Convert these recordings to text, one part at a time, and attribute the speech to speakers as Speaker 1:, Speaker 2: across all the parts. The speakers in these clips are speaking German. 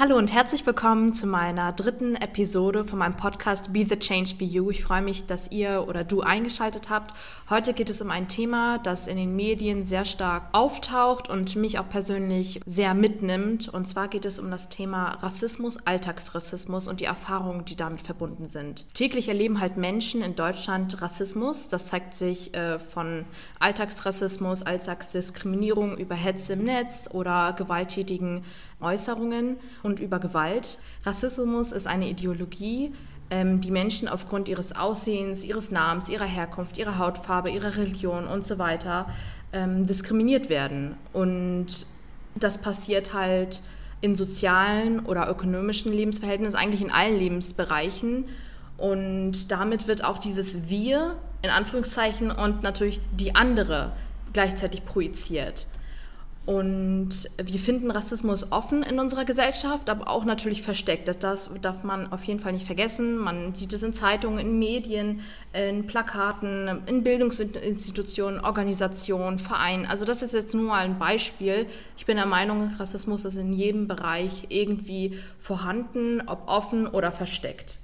Speaker 1: Hallo und herzlich willkommen zu meiner dritten Episode von meinem Podcast Be the Change Be You. Ich freue mich, dass ihr oder du eingeschaltet habt. Heute geht es um ein Thema, das in den Medien sehr stark auftaucht und mich auch persönlich sehr mitnimmt. Und zwar geht es um das Thema Rassismus, Alltagsrassismus und die Erfahrungen, die damit verbunden sind. Täglich erleben halt Menschen in Deutschland Rassismus. Das zeigt sich äh, von Alltagsrassismus, Alltagsdiskriminierung über Hetze im Netz oder gewalttätigen Äußerungen und über Gewalt. Rassismus ist eine Ideologie, ähm, die Menschen aufgrund ihres Aussehens, ihres Namens, ihrer Herkunft, ihrer Hautfarbe, ihrer Religion und so weiter ähm, diskriminiert werden. Und das passiert halt in sozialen oder ökonomischen Lebensverhältnissen, eigentlich in allen Lebensbereichen. Und damit wird auch dieses Wir in Anführungszeichen und natürlich die andere gleichzeitig projiziert. Und wir finden Rassismus offen in unserer Gesellschaft, aber auch natürlich versteckt. Das darf man auf jeden Fall nicht vergessen. Man sieht es in Zeitungen, in Medien, in Plakaten, in Bildungsinstitutionen, Organisationen, Vereinen. Also das ist jetzt nur ein Beispiel. Ich bin der Meinung, Rassismus ist in jedem Bereich irgendwie vorhanden, ob offen oder versteckt.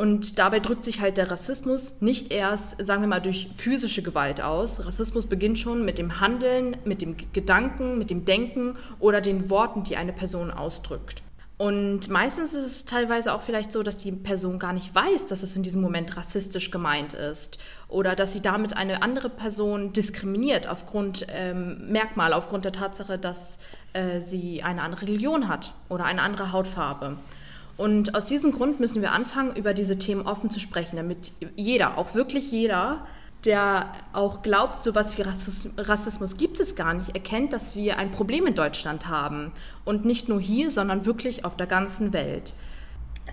Speaker 1: Und dabei drückt sich halt der Rassismus nicht erst, sagen wir mal, durch physische Gewalt aus. Rassismus beginnt schon mit dem Handeln, mit dem Gedanken, mit dem Denken oder den Worten, die eine Person ausdrückt. Und meistens ist es teilweise auch vielleicht so, dass die Person gar nicht weiß, dass es in diesem Moment rassistisch gemeint ist oder dass sie damit eine andere Person diskriminiert aufgrund ähm, Merkmal, aufgrund der Tatsache, dass äh, sie eine andere Religion hat oder eine andere Hautfarbe. Und aus diesem Grund müssen wir anfangen, über diese Themen offen zu sprechen, damit jeder, auch wirklich jeder, der auch glaubt, so etwas wie Rassismus gibt es gar nicht, erkennt, dass wir ein Problem in Deutschland haben. Und nicht nur hier, sondern wirklich auf der ganzen Welt.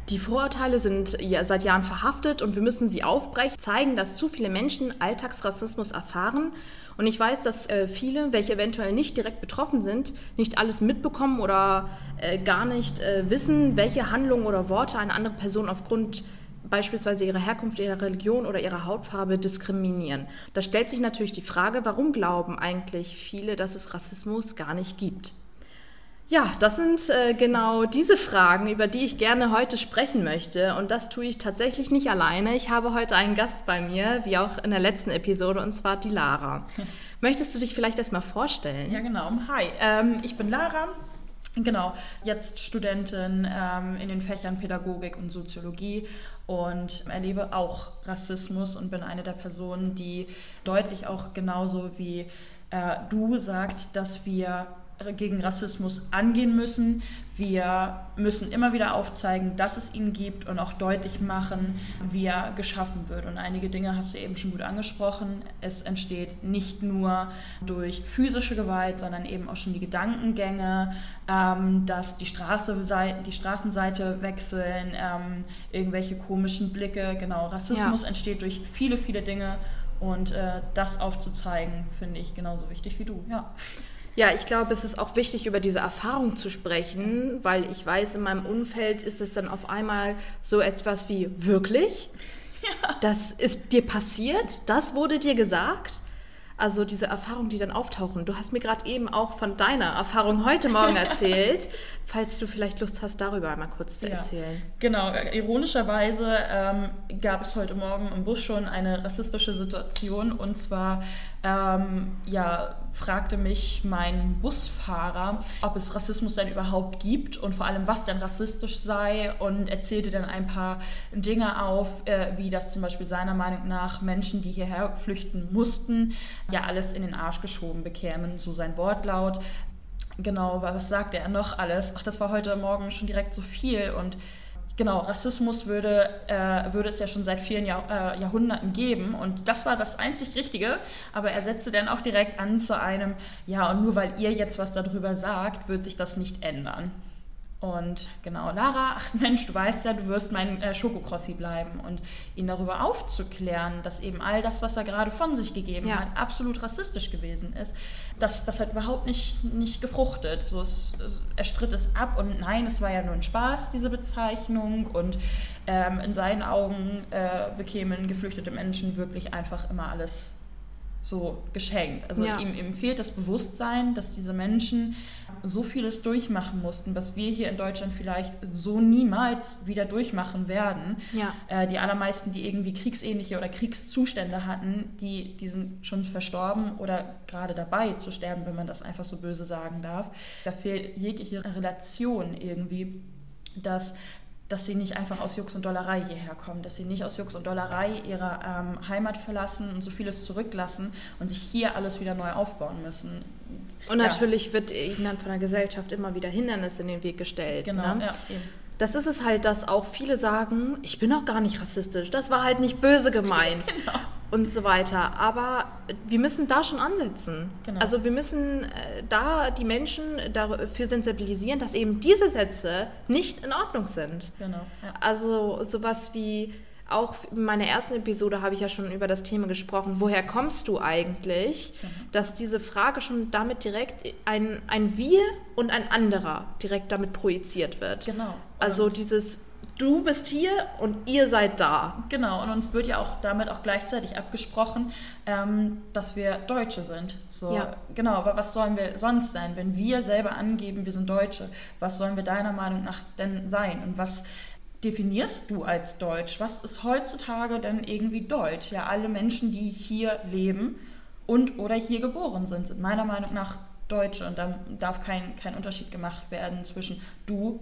Speaker 1: Die Vorurteile sind seit Jahren verhaftet und wir müssen sie aufbrechen, zeigen, dass zu viele Menschen Alltagsrassismus erfahren. Und ich weiß, dass äh, viele, welche eventuell nicht direkt betroffen sind, nicht alles mitbekommen oder äh, gar nicht äh, wissen, welche Handlungen oder Worte eine andere Person aufgrund beispielsweise ihrer Herkunft, ihrer Religion oder ihrer Hautfarbe diskriminieren. Da stellt sich natürlich die Frage, warum glauben eigentlich viele, dass es Rassismus gar nicht gibt? Ja, das sind äh, genau diese Fragen, über die ich gerne heute sprechen möchte. Und das tue ich tatsächlich nicht alleine. Ich habe heute einen Gast bei mir, wie auch in der letzten Episode, und zwar die Lara. Möchtest du dich vielleicht erstmal vorstellen?
Speaker 2: Ja, genau. Hi, ähm, ich bin Lara. Genau, jetzt Studentin ähm, in den Fächern Pädagogik und Soziologie und erlebe auch Rassismus und bin eine der Personen, die deutlich auch genauso wie äh, du sagt, dass wir gegen Rassismus angehen müssen. Wir müssen immer wieder aufzeigen, dass es ihn gibt und auch deutlich machen, wie er geschaffen wird. Und einige Dinge hast du eben schon gut angesprochen. Es entsteht nicht nur durch physische Gewalt, sondern eben auch schon die Gedankengänge, ähm, dass die, Straße, die Straßenseite wechseln, ähm, irgendwelche komischen Blicke. Genau, Rassismus ja. entsteht durch viele, viele Dinge. Und äh, das aufzuzeigen, finde ich genauso wichtig wie du. Ja.
Speaker 1: Ja, ich glaube, es ist auch wichtig, über diese Erfahrung zu sprechen, weil ich weiß, in meinem Umfeld ist es dann auf einmal so etwas wie wirklich. Ja. Das ist dir passiert, das wurde dir gesagt. Also diese Erfahrungen, die dann auftauchen. Du hast mir gerade eben auch von deiner Erfahrung heute Morgen erzählt, falls du vielleicht Lust hast, darüber einmal kurz zu ja, erzählen.
Speaker 2: Genau, ironischerweise ähm, gab es heute Morgen im Bus schon eine rassistische Situation und zwar ähm, ja, fragte mich mein Busfahrer, ob es Rassismus denn überhaupt gibt und vor allem, was denn rassistisch sei und erzählte dann ein paar Dinge auf, äh, wie das zum Beispiel seiner Meinung nach Menschen, die hierher flüchten mussten, ja alles in den Arsch geschoben bekämen, so sein Wortlaut. Genau, was sagte er noch alles? Ach, das war heute Morgen schon direkt so viel und Genau, Rassismus würde, äh, würde es ja schon seit vielen Jahr, äh, Jahrhunderten geben und das war das einzig Richtige, aber er setzte dann auch direkt an zu einem, ja, und nur weil ihr jetzt was darüber sagt, wird sich das nicht ändern. Und genau, Lara, ach Mensch, du weißt ja, du wirst mein äh, Schokokrossi bleiben und ihn darüber aufzuklären, dass eben all das, was er gerade von sich gegeben ja. hat, absolut rassistisch gewesen ist, das, das hat überhaupt nicht, nicht gefruchtet. So, es, es, er stritt es ab und nein, es war ja nur ein Spaß, diese Bezeichnung und ähm, in seinen Augen äh, bekämen geflüchtete Menschen wirklich einfach immer alles so geschenkt. Also
Speaker 1: Ja.
Speaker 2: ihm, ihm fehlt das Bewusstsein, dass diese Menschen so vieles durchmachen mussten, was wir hier in Deutschland vielleicht so niemals wieder durchmachen werden.
Speaker 1: Ja.
Speaker 2: Äh, die allermeisten, die irgendwie kriegsähnliche oder Kriegszustände hatten, die, die sind schon verstorben oder gerade dabei zu sterben, wenn man das einfach so böse sagen darf. Da fehlt jegliche Relation irgendwie, dass dass sie nicht einfach aus Jux und Dollerei hierher kommen, dass sie nicht aus Jux und Dollerei ihre ähm, Heimat verlassen und so vieles zurücklassen und sich hier alles wieder neu aufbauen müssen.
Speaker 1: Und
Speaker 2: Ja.
Speaker 1: natürlich wird ihnen dann von der Gesellschaft immer wieder Hindernis in den Weg gestellt.
Speaker 2: Genau,
Speaker 1: ne?
Speaker 2: ja.
Speaker 1: Das ist es halt, dass auch viele sagen, ich bin auch gar nicht rassistisch, das war halt nicht böse gemeint
Speaker 2: Genau.
Speaker 1: Und so weiter. Aber wir müssen da schon ansetzen.
Speaker 2: Genau.
Speaker 1: Also wir müssen äh, da die Menschen dafür sensibilisieren, dass eben diese Sätze nicht in Ordnung sind.
Speaker 2: Genau. Ja.
Speaker 1: Also sowas wie, auch in meiner ersten Episode habe ich ja schon über das Thema gesprochen, woher kommst du eigentlich?
Speaker 2: Mhm.
Speaker 1: Dass diese Frage schon damit direkt ein, ein Wir und ein anderer direkt damit projiziert wird.
Speaker 2: Genau.
Speaker 1: Also dieses Du bist hier und ihr seid da.
Speaker 2: Genau, und uns wird ja auch damit auch gleichzeitig abgesprochen, ähm, dass wir Deutsche sind. So,
Speaker 1: Ja.
Speaker 2: Genau, aber was sollen wir sonst sein? Wenn wir selber angeben, wir sind Deutsche, was sollen wir deiner Meinung nach denn sein? Und was definierst du als Deutsch? Was ist heutzutage denn irgendwie Deutsch? Ja, alle Menschen, die hier leben und oder hier geboren sind, sind meiner Meinung nach Deutsche. Und da darf kein, kein Unterschied gemacht werden zwischen du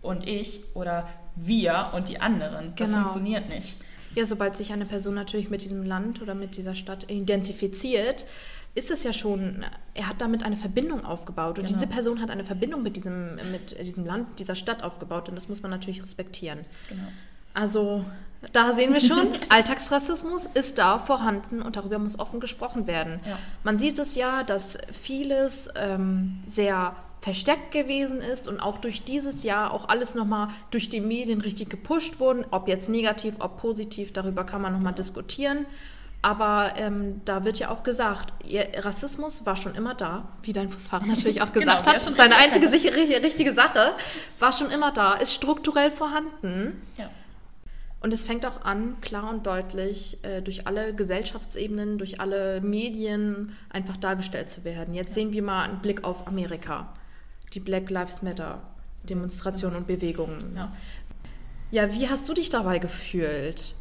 Speaker 2: und ich oder wir und die anderen. Das
Speaker 1: Genau.
Speaker 2: funktioniert nicht.
Speaker 1: Ja, sobald sich eine Person natürlich mit diesem Land oder mit dieser Stadt identifiziert, ist es ja schon, er hat damit eine Verbindung aufgebaut. Und
Speaker 2: Genau.
Speaker 1: diese Person hat eine Verbindung mit diesem, mit diesem Land, dieser Stadt aufgebaut. Und das muss man natürlich respektieren.
Speaker 2: Genau.
Speaker 1: Also da sehen wir schon, Alltagsrassismus ist da vorhanden und darüber muss offen gesprochen werden.
Speaker 2: Ja.
Speaker 1: Man sieht es ja, dass vieles ähm, sehr versteckt gewesen ist und auch durch dieses Jahr auch alles nochmal durch die Medien richtig gepusht wurden, ob jetzt negativ, ob positiv, darüber kann man nochmal diskutieren. Aber ähm, da wird ja auch gesagt, ja, Rassismus war schon immer da, wie dein Busfahrer natürlich auch
Speaker 2: Genau,
Speaker 1: gesagt
Speaker 2: der
Speaker 1: hat.
Speaker 2: schon
Speaker 1: Seine einzige sichere, richtige Sache war schon immer da, ist strukturell vorhanden.
Speaker 2: Ja.
Speaker 1: Und es fängt auch an, klar und deutlich, äh, durch alle Gesellschaftsebenen, durch alle Medien einfach dargestellt zu werden. Jetzt sehen wir mal einen Blick auf Amerika, die Black Lives Matter Demonstrationen und Bewegungen.
Speaker 2: Ja.
Speaker 1: Ja, wie hast du dich dabei gefühlt?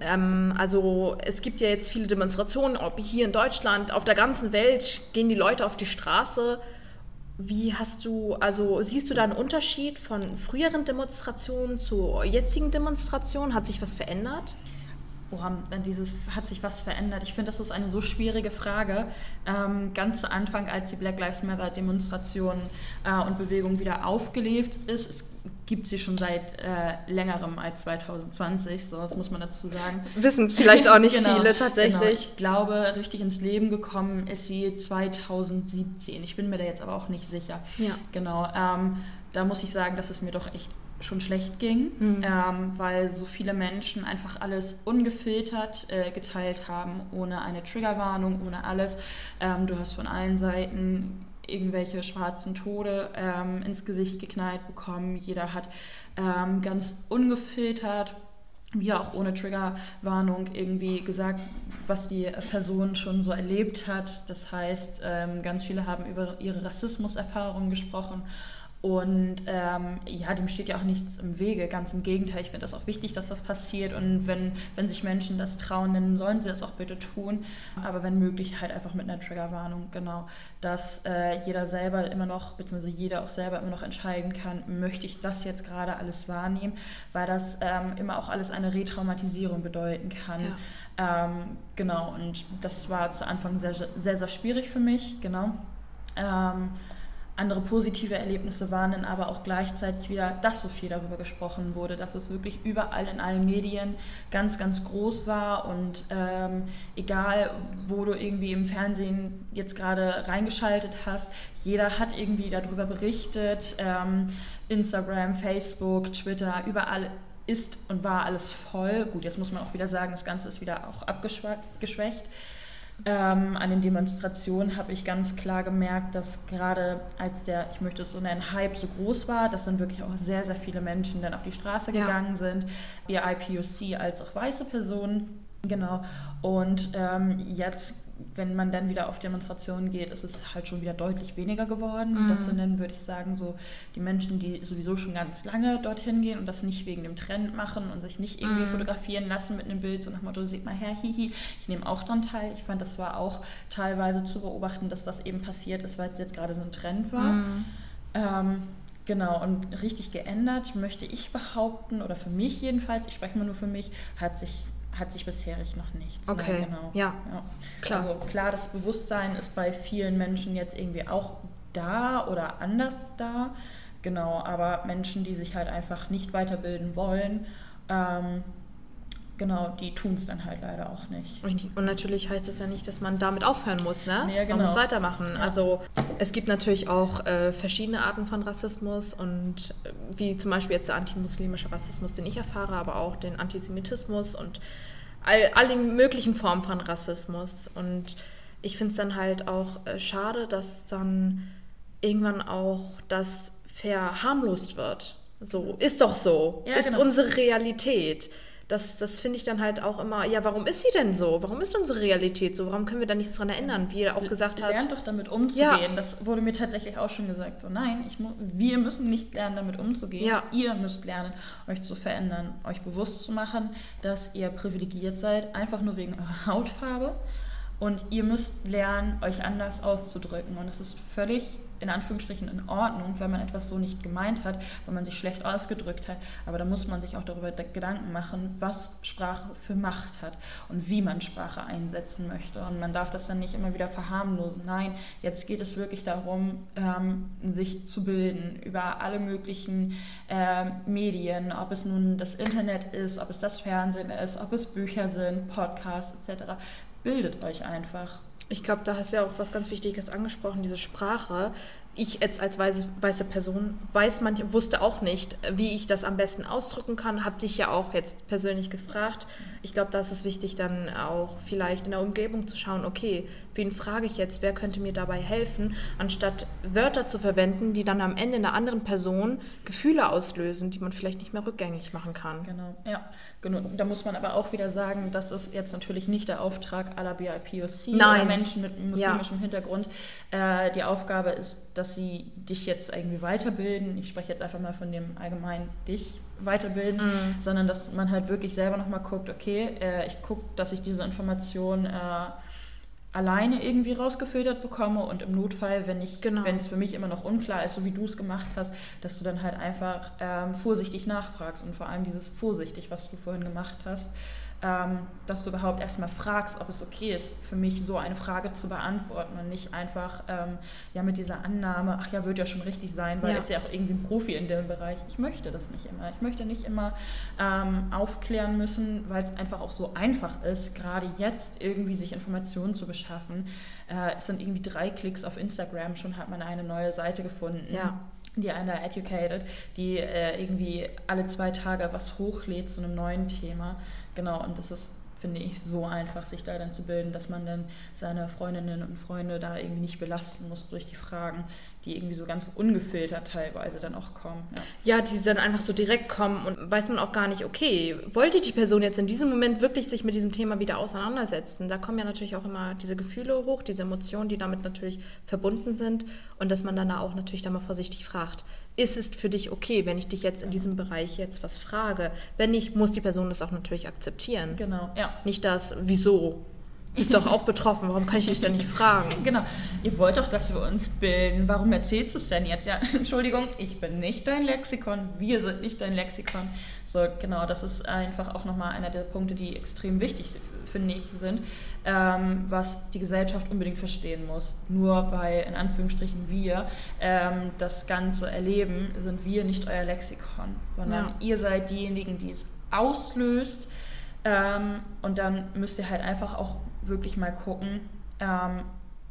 Speaker 1: Ähm, also es gibt ja jetzt viele Demonstrationen, ob hier in Deutschland, auf der ganzen Welt gehen die Leute auf die Straße. Wie hast du, also siehst du da einen Unterschied von früheren Demonstrationen zu jetzigen Demonstrationen? Hat sich was verändert?
Speaker 2: Woran dann dieses, hat sich was verändert? Ich finde, das ist eine so schwierige Frage. Ähm, ganz zu Anfang, als die Black Lives Matter Demonstration äh, und Bewegung wieder aufgelebt ist, es gibt sie schon seit äh, längerem als 2020, so das muss man dazu sagen.
Speaker 1: Wissen vielleicht auch nicht
Speaker 2: Genau,
Speaker 1: viele
Speaker 2: Genau.
Speaker 1: tatsächlich.
Speaker 2: Ich glaube, richtig ins Leben gekommen ist sie 2017. Ich bin mir da jetzt aber auch nicht sicher.
Speaker 1: Ja.
Speaker 2: Genau. Ähm, da muss ich sagen, dass es mir doch echt schon schlecht ging,
Speaker 1: Mhm.
Speaker 2: ähm, weil so viele Menschen einfach alles ungefiltert äh, geteilt haben, ohne eine Triggerwarnung, ohne alles. Ähm, du hast von allen Seiten irgendwelche schwarzen Tode ähm, ins Gesicht geknallt bekommen. Jeder hat ähm, ganz ungefiltert wieder auch ohne Triggerwarnung irgendwie gesagt, was die Person schon so erlebt hat. Das heißt, ähm, ganz viele haben über ihre Rassismuserfahrungen gesprochen. Und ähm, ja, dem steht ja auch nichts im Wege. Ganz im Gegenteil, ich finde das auch wichtig, dass das passiert. Und wenn, wenn sich Menschen das trauen, dann sollen sie das auch bitte tun. Aber wenn möglich, halt einfach mit einer Triggerwarnung, genau. Dass äh, jeder selber immer noch, beziehungsweise jeder auch selber immer noch entscheiden kann, möchte ich das jetzt gerade alles wahrnehmen, weil das ähm, immer auch alles eine Retraumatisierung bedeuten kann. Ähm, genau, und das war zu Anfang sehr, sehr, sehr schwierig für mich, genau. Andere positive Erlebnisse waren dann aber auch gleichzeitig wieder, dass so viel darüber gesprochen wurde, dass es wirklich überall in allen Medien ganz, ganz groß war und ähm, egal, wo du irgendwie im Fernsehen jetzt gerade reingeschaltet hast, jeder hat irgendwie darüber berichtet, ähm, Instagram, Facebook, Twitter, überall ist und war alles voll. Gut, jetzt muss man auch wieder sagen, das Ganze ist wieder auch abgeschwächt. Ähm, an den Demonstrationen habe ich ganz klar gemerkt, dass gerade als der, ich möchte es so nennen, Hype so groß war, dass dann wirklich auch sehr, sehr viele Menschen dann auf die Straße
Speaker 1: Ja.
Speaker 2: gegangen sind, wie IPOC als auch weiße Personen. Genau. Und ähm, jetzt wenn man dann wieder auf Demonstrationen geht, ist es halt schon wieder deutlich weniger geworden. Mhm. Das sind dann, würde ich sagen, so die Menschen, die sowieso schon ganz lange dorthin gehen und das nicht wegen dem Trend machen und sich nicht irgendwie mhm. fotografieren lassen mit einem Bild, so nach dem Motto, seht mal her, hihi, ich nehme auch dran teil. Ich fand, das war auch teilweise zu beobachten, dass das eben passiert ist, weil es jetzt gerade so ein Trend war. Mhm. Ähm, Genau, und richtig geändert möchte ich behaupten, oder für mich jedenfalls, ich spreche mal nur für mich, hat sich hat sich bisher noch nichts.
Speaker 1: Ne? Okay,
Speaker 2: ne? genau.
Speaker 1: Ja,
Speaker 2: ja, klar. Also klar, das Bewusstsein ist bei vielen Menschen jetzt irgendwie auch da oder anders da. Genau, aber Menschen, die sich halt einfach nicht weiterbilden wollen, ähm, Genau, die tun es dann halt leider auch nicht.
Speaker 1: Und, natürlich heißt es ja nicht, dass man damit aufhören muss, ne?
Speaker 2: Ja, genau.
Speaker 1: Man muss weitermachen. Ja. Also es gibt natürlich auch äh, verschiedene Arten von Rassismus und äh, wie zum Beispiel jetzt der antimuslimische Rassismus, den ich erfahre, aber auch den Antisemitismus und all, all möglichen Formen von Rassismus. Und ich finde es dann halt auch äh, schade, dass dann irgendwann auch das verharmlost wird. So, ist doch so. Ja, ist genau. unsere Realität das, das finde ich dann halt auch immer, ja, warum ist sie denn so? Warum ist unsere Realität so? Warum können wir da nichts dran erinnern, wie er auch gesagt hat?
Speaker 2: Lernt doch damit umzugehen. Ja. Das wurde mir tatsächlich auch schon gesagt. So, nein, ich wir müssen nicht lernen, damit umzugehen. Ja. Ihr müsst lernen, euch zu verändern, euch bewusst zu machen, dass ihr privilegiert seid, einfach nur wegen eurer Hautfarbe. Und ihr müsst lernen, euch anders auszudrücken. Und es ist völlig in Anführungsstrichen in Ordnung, wenn man etwas so nicht gemeint hat, wenn man sich schlecht ausgedrückt hat. Aber da muss man sich auch darüber Gedanken machen, was Sprache für Macht hat und wie man Sprache einsetzen möchte. Und man darf das dann nicht immer wieder verharmlosen. Nein, jetzt geht es wirklich darum, ähm, sich zu bilden über alle möglichen äh, Medien, ob es nun das Internet ist, ob es das Fernsehen ist, ob es Bücher sind, Podcasts etc. Bildet euch einfach.
Speaker 1: Ich glaube, da hast du ja auch was ganz Wichtiges angesprochen, diese Sprache. Ich jetzt als weiße, weiße Person weiß manche, wusste auch nicht, wie ich das am besten ausdrücken kann. Habe dich ja auch jetzt persönlich gefragt. Ich glaube, da ist es wichtig, dann auch vielleicht in der Umgebung zu schauen, okay, wen frage ich jetzt, wer könnte mir dabei helfen, anstatt Wörter zu verwenden, die dann am Ende in einer anderen Person Gefühle auslösen, die man vielleicht nicht mehr rückgängig machen kann.
Speaker 2: Genau, ja. Genau. Da muss man aber auch wieder sagen, das ist jetzt natürlich nicht der Auftrag aller BIPOC
Speaker 1: Nein.
Speaker 2: Menschen mit muslimischem ja. Hintergrund. Äh, die Aufgabe ist, dass sie dich jetzt irgendwie weiterbilden. Ich spreche jetzt einfach mal von dem allgemeinen dich weiterbilden, mhm. sondern dass man halt wirklich selber nochmal guckt, okay, äh, ich gucke, dass ich diese Information äh, alleine irgendwie rausgefiltert bekomme und im Notfall, wenn ich, genau. wenn es für mich immer noch unklar ist, so wie du es gemacht hast, dass du dann halt einfach ähm, vorsichtig nachfragst und vor allem dieses vorsichtig, was du vorhin gemacht hast, dass du überhaupt erstmal fragst, ob es okay ist, für mich so eine Frage zu beantworten und nicht einfach ähm, ja mit dieser Annahme, ach ja, wird ja schon richtig sein, weil ja. ist ja auch irgendwie ein Profi in dem Bereich. Ich möchte das nicht immer. Ich möchte nicht immer ähm, aufklären müssen, weil es einfach auch so einfach ist, gerade jetzt irgendwie sich Informationen zu beschaffen. Äh, es sind irgendwie drei Klicks auf Instagram, schon hat man eine neue Seite gefunden.
Speaker 1: Ja
Speaker 2: die einer Educated, die äh, irgendwie alle zwei Tage was hochlädt zu einem neuen Thema. Genau, und das ist, finde ich, so einfach, sich da dann zu bilden, dass man dann seine Freundinnen und Freunde da irgendwie nicht belasten muss durch die Fragen, die irgendwie so ganz ungefiltert teilweise dann auch kommen.
Speaker 1: Ja. ja, die dann einfach so direkt kommen und weiß man auch gar nicht, okay, wollte die Person jetzt in diesem Moment wirklich sich mit diesem Thema wieder auseinandersetzen? Da kommen ja natürlich auch immer diese Gefühle hoch, diese Emotionen, die damit natürlich verbunden sind und dass man dann da auch natürlich dann mal vorsichtig fragt, ist es für dich okay, wenn ich dich jetzt in diesem Bereich jetzt was frage? Wenn nicht, muss die Person das auch natürlich akzeptieren.
Speaker 2: Genau, ja.
Speaker 1: Nicht das, wieso? Ist doch auch betroffen, warum kann ich dich denn nicht fragen?
Speaker 2: Genau, ihr wollt doch, dass wir uns bilden. Warum erzählst du es denn jetzt? Ja, Entschuldigung, ich bin nicht dein Lexikon, wir sind nicht dein Lexikon. So, genau, das ist einfach auch nochmal einer der Punkte, die extrem wichtig, finde ich, sind, ähm, was die Gesellschaft unbedingt verstehen muss. Nur weil, in Anführungsstrichen, wir ähm, das Ganze erleben, sind wir nicht euer Lexikon, sondern ja. ihr seid diejenigen, die es auslöst. Ähm, und dann müsst ihr halt einfach auch wirklich mal gucken, ähm,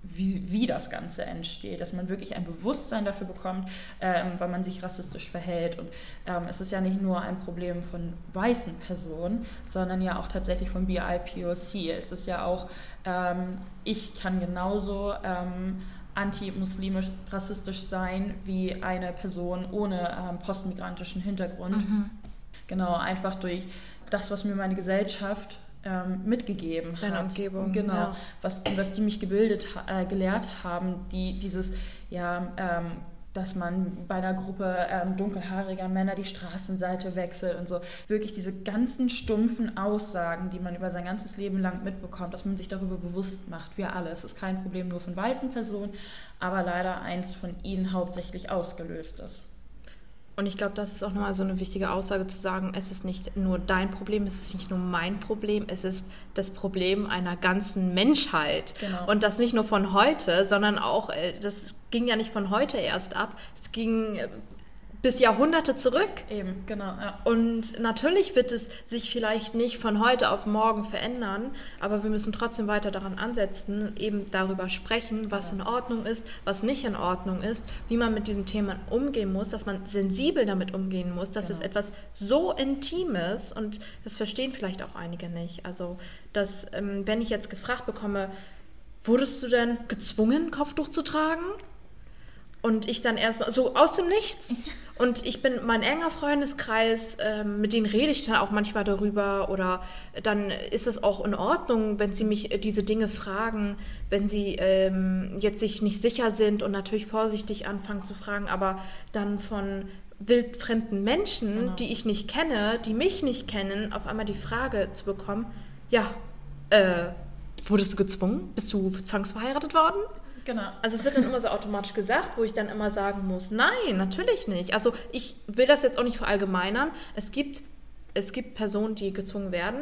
Speaker 2: wie, wie das Ganze entsteht, dass man wirklich ein Bewusstsein dafür bekommt, ähm, weil man sich rassistisch verhält. Und ähm, es ist ja nicht nur ein Problem von weißen Personen, sondern ja auch tatsächlich von BIPOC. Es ist ja auch, ähm, ich kann genauso ähm, anti-muslimisch rassistisch sein wie eine Person ohne ähm, postmigrantischen Hintergrund. Mhm. Genau, einfach durch das, was mir meine Gesellschaft ähm, mitgegeben
Speaker 1: Deine
Speaker 2: hat.
Speaker 1: Umgebung,
Speaker 2: Genau.
Speaker 1: ja.
Speaker 2: Was, was die mich gebildet, äh, gelehrt haben, die dieses, ja, ähm, dass man bei einer Gruppe ähm, dunkelhaariger Männer die Straßenseite wechselt und so. Wirklich diese ganzen stumpfen Aussagen, die man über sein ganzes Leben lang mitbekommt, dass man sich darüber bewusst macht. Wir alle. Es ist kein Problem nur von weißen Personen, aber leider eins von ihnen hauptsächlich ausgelöst ist.
Speaker 1: Und ich glaube, das ist auch nochmal so eine wichtige Aussage zu sagen, es ist nicht nur dein Problem, es ist nicht nur mein Problem, es ist das Problem einer ganzen Menschheit.
Speaker 2: Genau.
Speaker 1: Und das nicht nur von heute, sondern auch, äh, das ging ja nicht von heute erst ab, es ging äh, bis Jahrhunderte zurück.
Speaker 2: Eben, genau. Ja.
Speaker 1: Und natürlich wird es sich vielleicht nicht von heute auf morgen verändern, aber wir müssen trotzdem weiter daran ansetzen, eben darüber sprechen, was in Ordnung ist, was nicht in Ordnung ist, wie man mit diesen Themen umgehen muss, dass man sensibel damit umgehen muss, dass es
Speaker 2: Genau.
Speaker 1: etwas so Intimes und das verstehen vielleicht auch einige nicht. Also, dass, ähm, wenn ich jetzt gefragt bekomme, wurdest du denn gezwungen, Kopftuch zu tragen? Und ich dann erstmal so aus dem Nichts. Und ich bin mein enger Freundeskreis, ähm, mit denen rede ich dann auch manchmal darüber. Oder dann ist es auch in Ordnung, wenn sie mich äh, diese Dinge fragen, wenn sie ähm, jetzt sich nicht sicher sind und natürlich vorsichtig anfangen zu fragen, aber dann von wildfremden Menschen,
Speaker 2: Genau.
Speaker 1: die ich nicht kenne, die mich nicht kennen, auf einmal die Frage zu bekommen, ja, äh, wurdest du gezwungen? Bist du zwangsverheiratet worden?
Speaker 2: Genau.
Speaker 1: Also es wird dann immer so automatisch gesagt, wo ich dann immer sagen muss, nein, natürlich nicht. Also ich will das jetzt auch nicht verallgemeinern. Es gibt, es gibt Personen, die gezwungen werden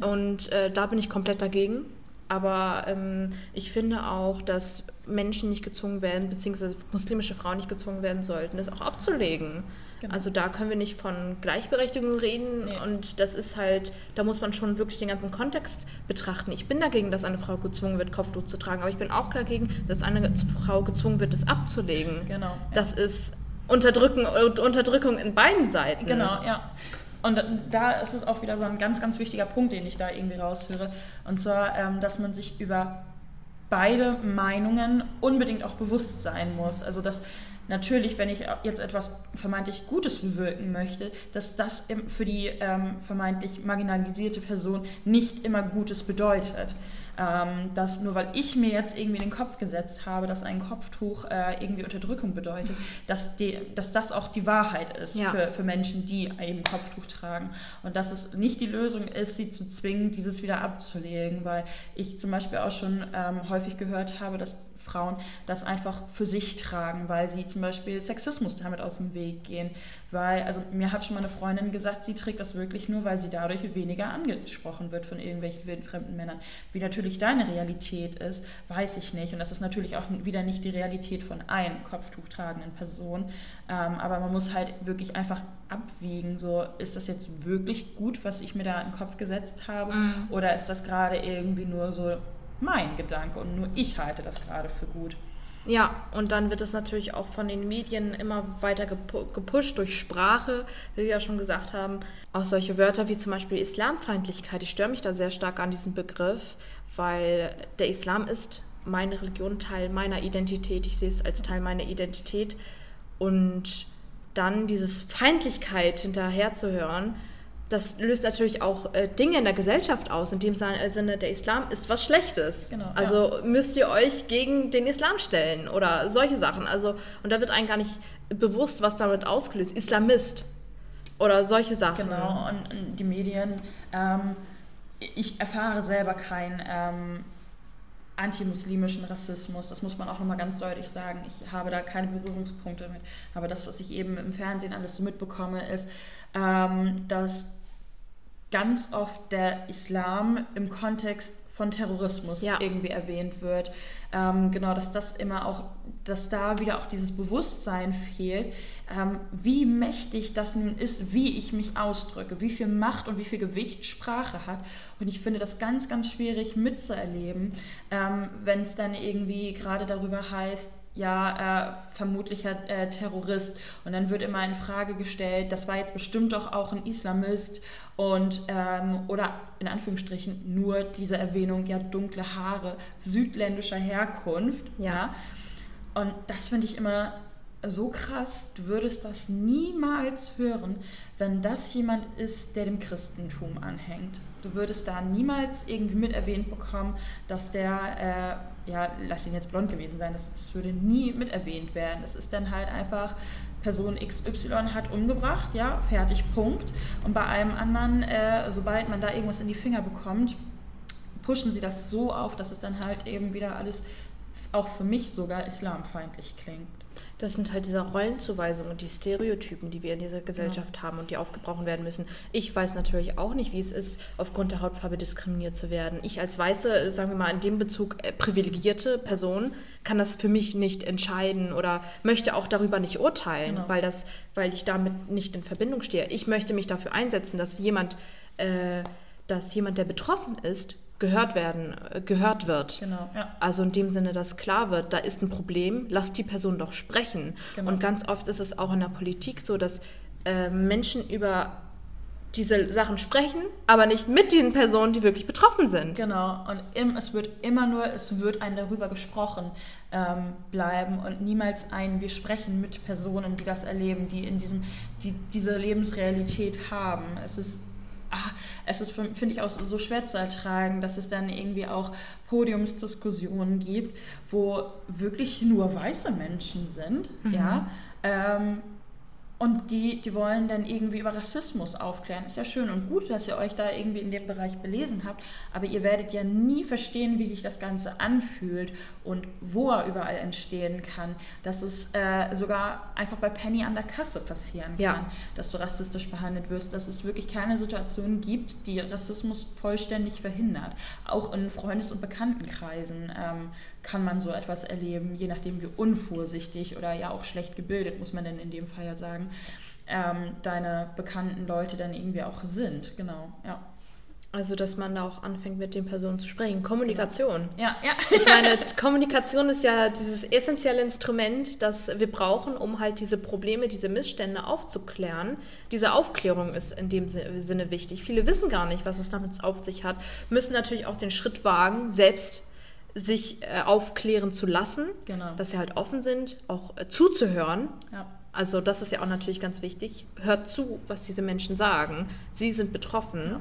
Speaker 1: und äh, da bin ich komplett dagegen. Aber ähm, ich finde auch, dass Menschen nicht gezwungen werden, beziehungsweise muslimische Frauen nicht gezwungen werden sollten, es auch abzulegen.
Speaker 2: Genau.
Speaker 1: Also da können wir nicht von Gleichberechtigung reden
Speaker 2: Nee.
Speaker 1: und das ist halt, da muss man schon wirklich den ganzen Kontext betrachten. Ich bin dagegen, dass eine Frau gezwungen wird, Kopftuch zu tragen, aber ich bin auch dagegen, dass eine Frau gezwungen wird, es abzulegen.
Speaker 2: Genau. ja.
Speaker 1: Das ist Unterdrücken, Unterdrückung in beiden Seiten.
Speaker 2: Genau, ja. Und da ist es auch wieder so ein ganz, ganz wichtiger Punkt, den ich da irgendwie raushöre. Und zwar, ähm, dass man sich über beide Meinungen unbedingt auch bewusst sein muss. Also dass natürlich, wenn ich jetzt etwas vermeintlich Gutes bewirken möchte, dass das für die ähm, vermeintlich marginalisierte Person nicht immer Gutes bedeutet. Ähm, dass nur weil ich mir jetzt irgendwie in den Kopf gesetzt habe, dass ein Kopftuch äh, irgendwie Unterdrückung bedeutet, dass, die, dass das auch die Wahrheit ist
Speaker 1: Ja.
Speaker 2: für, für Menschen, die eben Kopftuch tragen. Und dass es nicht die Lösung ist, sie zu zwingen, dieses wieder abzulegen, weil ich zum Beispiel auch schon ähm, häufig gehört habe, dass Frauen das einfach für sich tragen, weil sie zum Beispiel Sexismus damit aus dem Weg gehen. Weil, also mir hat schon mal eine Freundin gesagt, sie trägt das wirklich nur, weil sie dadurch weniger angesprochen wird von irgendwelchen wildfremden Männern. Wie natürlich deine Realität ist, weiß ich nicht. Und das ist natürlich auch wieder nicht die Realität von allen Kopftuch tragenden Personen. Ähm, aber man muss halt wirklich einfach abwiegen, so ist das jetzt wirklich gut, was ich mir da in den Kopf gesetzt habe,
Speaker 1: Mhm.
Speaker 2: oder ist das gerade irgendwie nur so mein Gedanke und nur ich halte das gerade für gut.
Speaker 1: Ja, und dann wird es natürlich auch von den Medien immer weiter gepu gepusht durch Sprache, wie wir ja schon gesagt haben. Auch solche Wörter wie zum Beispiel Islamfeindlichkeit. Ich störe mich da sehr stark an diesem Begriff, weil der Islam ist meine Religion, Teil meiner Identität. Ich sehe es als Teil meiner Identität. Und dann dieses Feindlichkeit hinterherzuhören, das löst natürlich auch äh, Dinge in der Gesellschaft aus. In dem Sin- Sinne, der Islam ist was Schlechtes.
Speaker 2: Genau,
Speaker 1: also müsst ihr euch gegen den Islam stellen oder solche Sachen. Also, und da wird einem gar nicht bewusst, was damit ausgelöst. Islamist oder solche Sachen.
Speaker 2: Genau, und, und die Medien, ähm, ich erfahre selber keinen ähm, antimuslimischen Rassismus, das muss man auch nochmal ganz deutlich sagen. Ich habe da keine Berührungspunkte mit. Aber das, was ich eben im Fernsehen alles so mitbekomme, ist, ähm, dass ganz oft der Islam im Kontext von Terrorismus
Speaker 1: Ja.
Speaker 2: irgendwie erwähnt wird. Ähm, genau, dass das immer auch, dass da wieder auch dieses Bewusstsein fehlt, ähm, wie mächtig das nun ist, wie ich mich ausdrücke, wie viel Macht und wie viel Gewicht Sprache hat. Und ich finde das ganz, ganz schwierig mitzuerleben, ähm, wenn es dann irgendwie gerade darüber heißt, ja, äh, vermutlicher äh, Terrorist. Und dann wird immer in Frage gestellt, das war jetzt bestimmt doch auch ein Islamist und ähm, oder in Anführungsstrichen nur diese Erwähnung, ja, dunkle Haare, südländischer Herkunft.
Speaker 1: Ja.
Speaker 2: Und das finde ich immer so krass, du würdest das niemals hören, wenn das jemand ist, der dem Christentum anhängt. Du würdest da niemals irgendwie mit erwähnt bekommen, dass der, äh, ja, lass ihn jetzt blond gewesen sein, das, das würde nie mit erwähnt werden. Das ist dann halt einfach Person XY hat umgebracht, ja, fertig, Punkt. Und bei allem anderen, äh, sobald man da irgendwas in die Finger bekommt, pushen sie das so auf, dass es dann halt eben wieder alles auch für mich sogar islamfeindlich klingt.
Speaker 1: Das sind halt diese Rollenzuweisungen und die Stereotypen, die wir in dieser Gesellschaft ja. haben und die aufgebrochen werden müssen. Ich weiß natürlich auch nicht, wie es ist, aufgrund der Hautfarbe diskriminiert zu werden. Ich als weiße, sagen wir mal in dem Bezug äh, privilegierte Person, kann das für mich nicht entscheiden oder möchte auch darüber nicht urteilen, genau. weil, das, weil ich damit nicht in Verbindung stehe. Ich möchte mich dafür einsetzen, dass jemand, äh, dass jemand, der betroffen ist, gehört werden, äh, gehört wird. Genau, ja. Also in dem Sinne, dass klar wird, da ist ein Problem, lass die Person doch sprechen. Genau. Und ganz oft ist es auch in der Politik so, dass äh, Menschen über diese Sachen sprechen, aber nicht mit den Personen, die wirklich betroffen sind.
Speaker 2: Genau, und im, es wird immer nur, es wird ein darüber gesprochen ähm, bleiben und niemals ein, wir sprechen mit Personen, die das erleben, die in diesem, die diese Lebensrealität haben. Es ist ach, es ist, finde ich, auch so schwer zu ertragen, dass es dann irgendwie auch Podiumsdiskussionen gibt, wo wirklich nur weiße Menschen sind, mhm. ja, ähm, und die, die wollen dann irgendwie über Rassismus aufklären. Ist ja schön und gut, dass ihr euch da irgendwie in dem Bereich belesen habt, aber ihr werdet ja nie verstehen, wie sich das Ganze anfühlt und wo er überall entstehen kann. Dass es äh, sogar einfach bei Penny an der Kasse passieren kann, ja. dass du rassistisch behandelt wirst, dass es wirklich keine Situation gibt, die Rassismus vollständig verhindert. Auch in Freundes- und Bekanntenkreisen ähm, kann man so etwas erleben, je nachdem wie unvorsichtig oder ja auch schlecht gebildet, muss man denn in dem Fall ja sagen, ähm, deine bekannten Leute dann irgendwie auch sind. Genau, ja.
Speaker 1: Also, dass man da auch anfängt, mit den Personen zu sprechen. Kommunikation.
Speaker 2: Ja, ja.
Speaker 1: Ich meine, Kommunikation ist ja dieses essentielle Instrument, das wir brauchen, um halt diese Probleme, diese Missstände aufzuklären. Diese Aufklärung ist in dem Sinne wichtig. Viele wissen gar nicht, was es damit auf sich hat, müssen natürlich auch den Schritt wagen, selbst sich äh, aufklären zu lassen, genau. dass sie halt offen sind, auch äh, zuzuhören. Ja. Also das ist ja auch natürlich ganz wichtig. Hört zu, was diese Menschen sagen. Sie sind betroffen. Ja.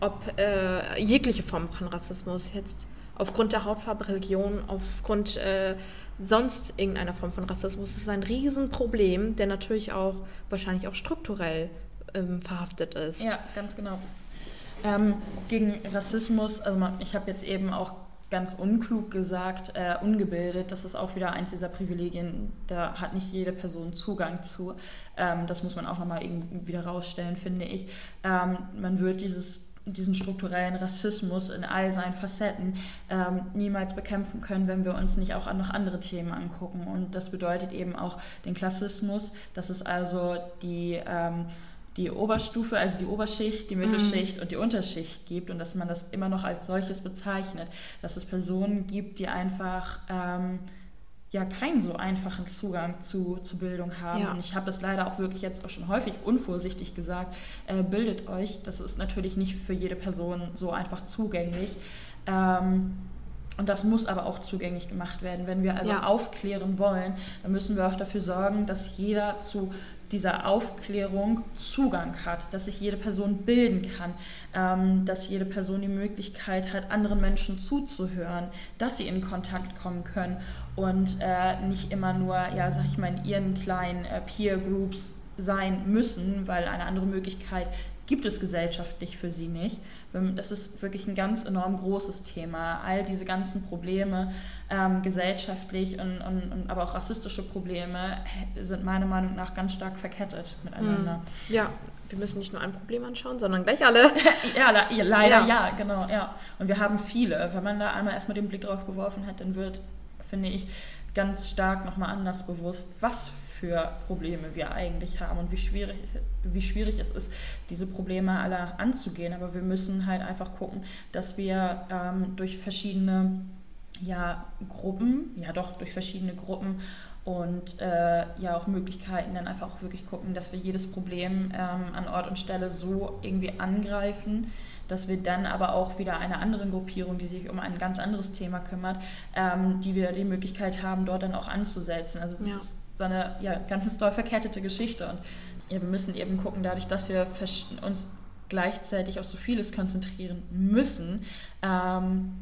Speaker 1: Ob äh, jegliche Form von Rassismus jetzt aufgrund der Hautfarbe, Religion, aufgrund äh, sonst irgendeiner Form von Rassismus ist ein Riesenproblem, der natürlich auch wahrscheinlich auch strukturell ähm, verhaftet ist.
Speaker 2: Ja, ganz genau. Ähm, gegen Rassismus, also ich habe jetzt eben auch ganz unklug gesagt, äh, ungebildet. Das ist auch wieder eins dieser Privilegien, da hat nicht jede Person Zugang zu. Ähm, das muss man auch nochmal wieder rausstellen, finde ich. Ähm, man wird dieses diesen strukturellen Rassismus in all seinen Facetten ähm, niemals bekämpfen können, wenn wir uns nicht auch noch andere Themen angucken. Und das bedeutet eben auch den Klassismus. Das ist also die ähm, die Oberstufe, also die Oberschicht, die Mittelschicht mhm. und die Unterschicht gibt und dass man das immer noch als solches bezeichnet, dass es Personen gibt, die einfach ähm, ja keinen so einfachen Zugang zu, zu Bildung haben. Ja. Und ich habe das leider auch wirklich jetzt auch schon häufig unvorsichtig gesagt, äh, bildet euch, das ist natürlich nicht für jede Person so einfach zugänglich. Ähm, und das muss aber auch zugänglich gemacht werden. Wenn wir also ja. aufklären wollen, dann müssen wir auch dafür sorgen, dass jeder zu dieser Aufklärung Zugang hat, dass sich jede Person bilden kann, ähm, dass jede Person die Möglichkeit hat, anderen Menschen zuzuhören, dass sie in Kontakt kommen können und äh, nicht immer nur, ja, sag ich mal, in ihren kleinen äh, Peer Groups sein müssen, weil eine andere Möglichkeit gibt es gesellschaftlich für sie nicht. Das ist wirklich ein ganz enorm großes Thema. All diese ganzen Probleme, ähm, gesellschaftlich und, und, und, aber auch rassistische Probleme, sind meiner Meinung nach ganz stark verkettet miteinander.
Speaker 1: Hm. Ja, wir müssen nicht nur ein Problem anschauen, sondern gleich alle.
Speaker 2: ja, leider ja. ja, genau, ja. Und wir haben viele. Wenn man da einmal erstmal den Blick drauf geworfen hat, dann wird, finde ich, ganz stark nochmal anders bewusst, was für Probleme wir eigentlich haben und wie schwierig, wie schwierig es ist, diese Probleme alle anzugehen. Aber wir müssen halt einfach gucken, dass wir ähm, durch verschiedene ja, Gruppen, ja doch, durch verschiedene Gruppen und äh, ja auch Möglichkeiten dann einfach auch wirklich gucken, dass wir jedes Problem ähm, an Ort und Stelle so irgendwie angreifen, dass wir dann aber auch wieder einer anderen Gruppierung, die sich um ein ganz anderes Thema kümmert, ähm, die wir die Möglichkeit haben, dort dann auch anzusetzen. Also das ja. ist so eine ja, ganz doll verkettete Geschichte. Und ja, wir müssen eben gucken, dadurch, dass wir uns gleichzeitig auf so vieles konzentrieren müssen, ähm,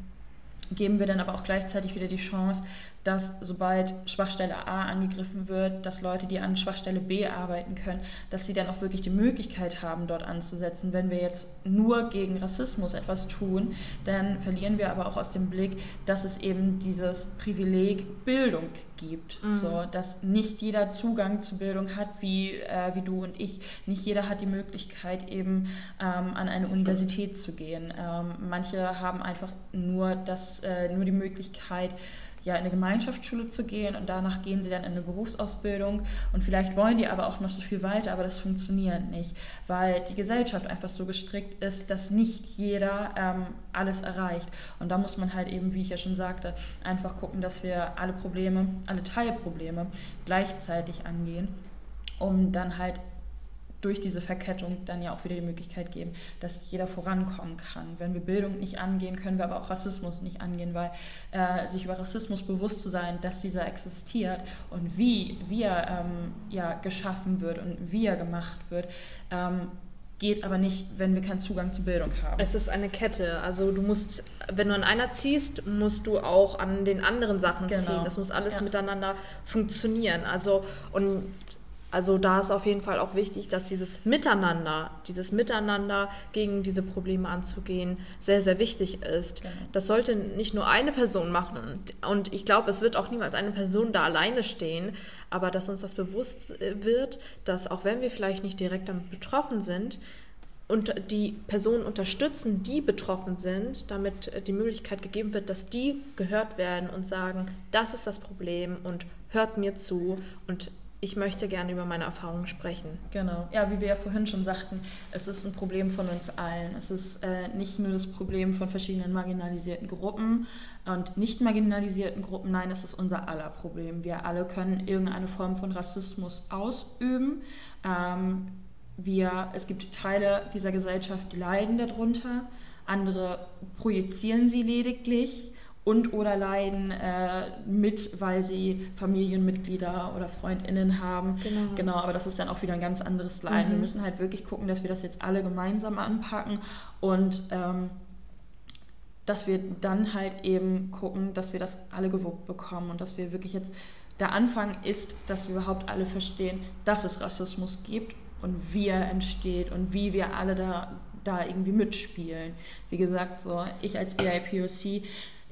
Speaker 2: geben wir dann aber auch gleichzeitig wieder die Chance, dass sobald Schwachstelle A angegriffen wird, dass Leute, die an Schwachstelle B arbeiten können, dass sie dann auch wirklich die Möglichkeit haben, dort anzusetzen. Wenn wir jetzt nur gegen Rassismus etwas tun, dann verlieren wir aber auch aus dem Blick, dass es eben dieses Privileg Bildung gibt. Mhm. So, dass nicht jeder Zugang zu Bildung hat, wie, äh, wie du und ich. Nicht jeder hat die Möglichkeit, eben ähm, an eine Universität zu gehen. Ähm, manche haben einfach nur, das, äh, nur die Möglichkeit, ja, in eine Gemeinschaftsschule zu gehen und danach gehen sie dann in eine Berufsausbildung und vielleicht wollen die aber auch noch so viel weiter, aber das funktioniert nicht, weil die Gesellschaft einfach so gestrickt ist, dass nicht jeder ähm, alles erreicht. Und da muss man halt eben, wie ich ja schon sagte, einfach gucken, dass wir alle Probleme, alle Teilprobleme gleichzeitig angehen, um dann halt durch diese Verkettung dann ja auch wieder die Möglichkeit geben, dass jeder vorankommen kann. Wenn wir Bildung nicht angehen, können wir aber auch Rassismus nicht angehen, weil äh, sich über Rassismus bewusst zu sein, dass dieser existiert und wie, wie er ähm, ja, geschaffen wird und wie er gemacht wird, ähm, geht aber nicht, wenn wir keinen Zugang zu Bildung haben.
Speaker 1: Es ist eine Kette. Also du musst, wenn du an einer ziehst, musst du auch an den anderen Sachen genau. ziehen. Das muss alles ja. miteinander funktionieren. Also und also da ist auf jeden Fall auch wichtig, dass dieses Miteinander, dieses Miteinander gegen diese Probleme anzugehen, sehr, sehr wichtig ist. Genau. Das sollte nicht nur eine Person machen. Und ich glaube, es wird auch niemals eine Person da alleine stehen, aber dass uns das bewusst äh, wird, dass auch wenn wir vielleicht nicht direkt damit betroffen sind, und die Personen unterstützen, die betroffen sind, damit äh, die Möglichkeit gegeben wird, dass die gehört werden und sagen, das ist das Problem und hört mir zu und ich möchte gerne über meine Erfahrungen sprechen.
Speaker 2: Genau. Ja, wie wir ja vorhin schon sagten, es ist ein Problem von uns allen. Es ist äh, nicht nur das Problem von verschiedenen marginalisierten Gruppen und nicht marginalisierten Gruppen, nein, es ist unser aller Problem. Wir alle können irgendeine Form von Rassismus ausüben. Ähm, wir, es gibt Teile dieser Gesellschaft, die leiden darunter, andere projizieren sie lediglich und oder leiden äh, mit, weil sie Familienmitglieder oder Freundinnen haben. Genau. genau, aber das ist dann auch wieder ein ganz anderes Leiden. Mhm. Wir müssen halt wirklich gucken, dass wir das jetzt alle gemeinsam anpacken und ähm, dass wir dann halt eben gucken, dass wir das alle gewuppt bekommen und dass wir wirklich jetzt der Anfang ist, dass wir überhaupt alle verstehen, dass es Rassismus gibt und wie er entsteht und wie wir alle da, da irgendwie mitspielen. Wie gesagt, so ich als BIPOC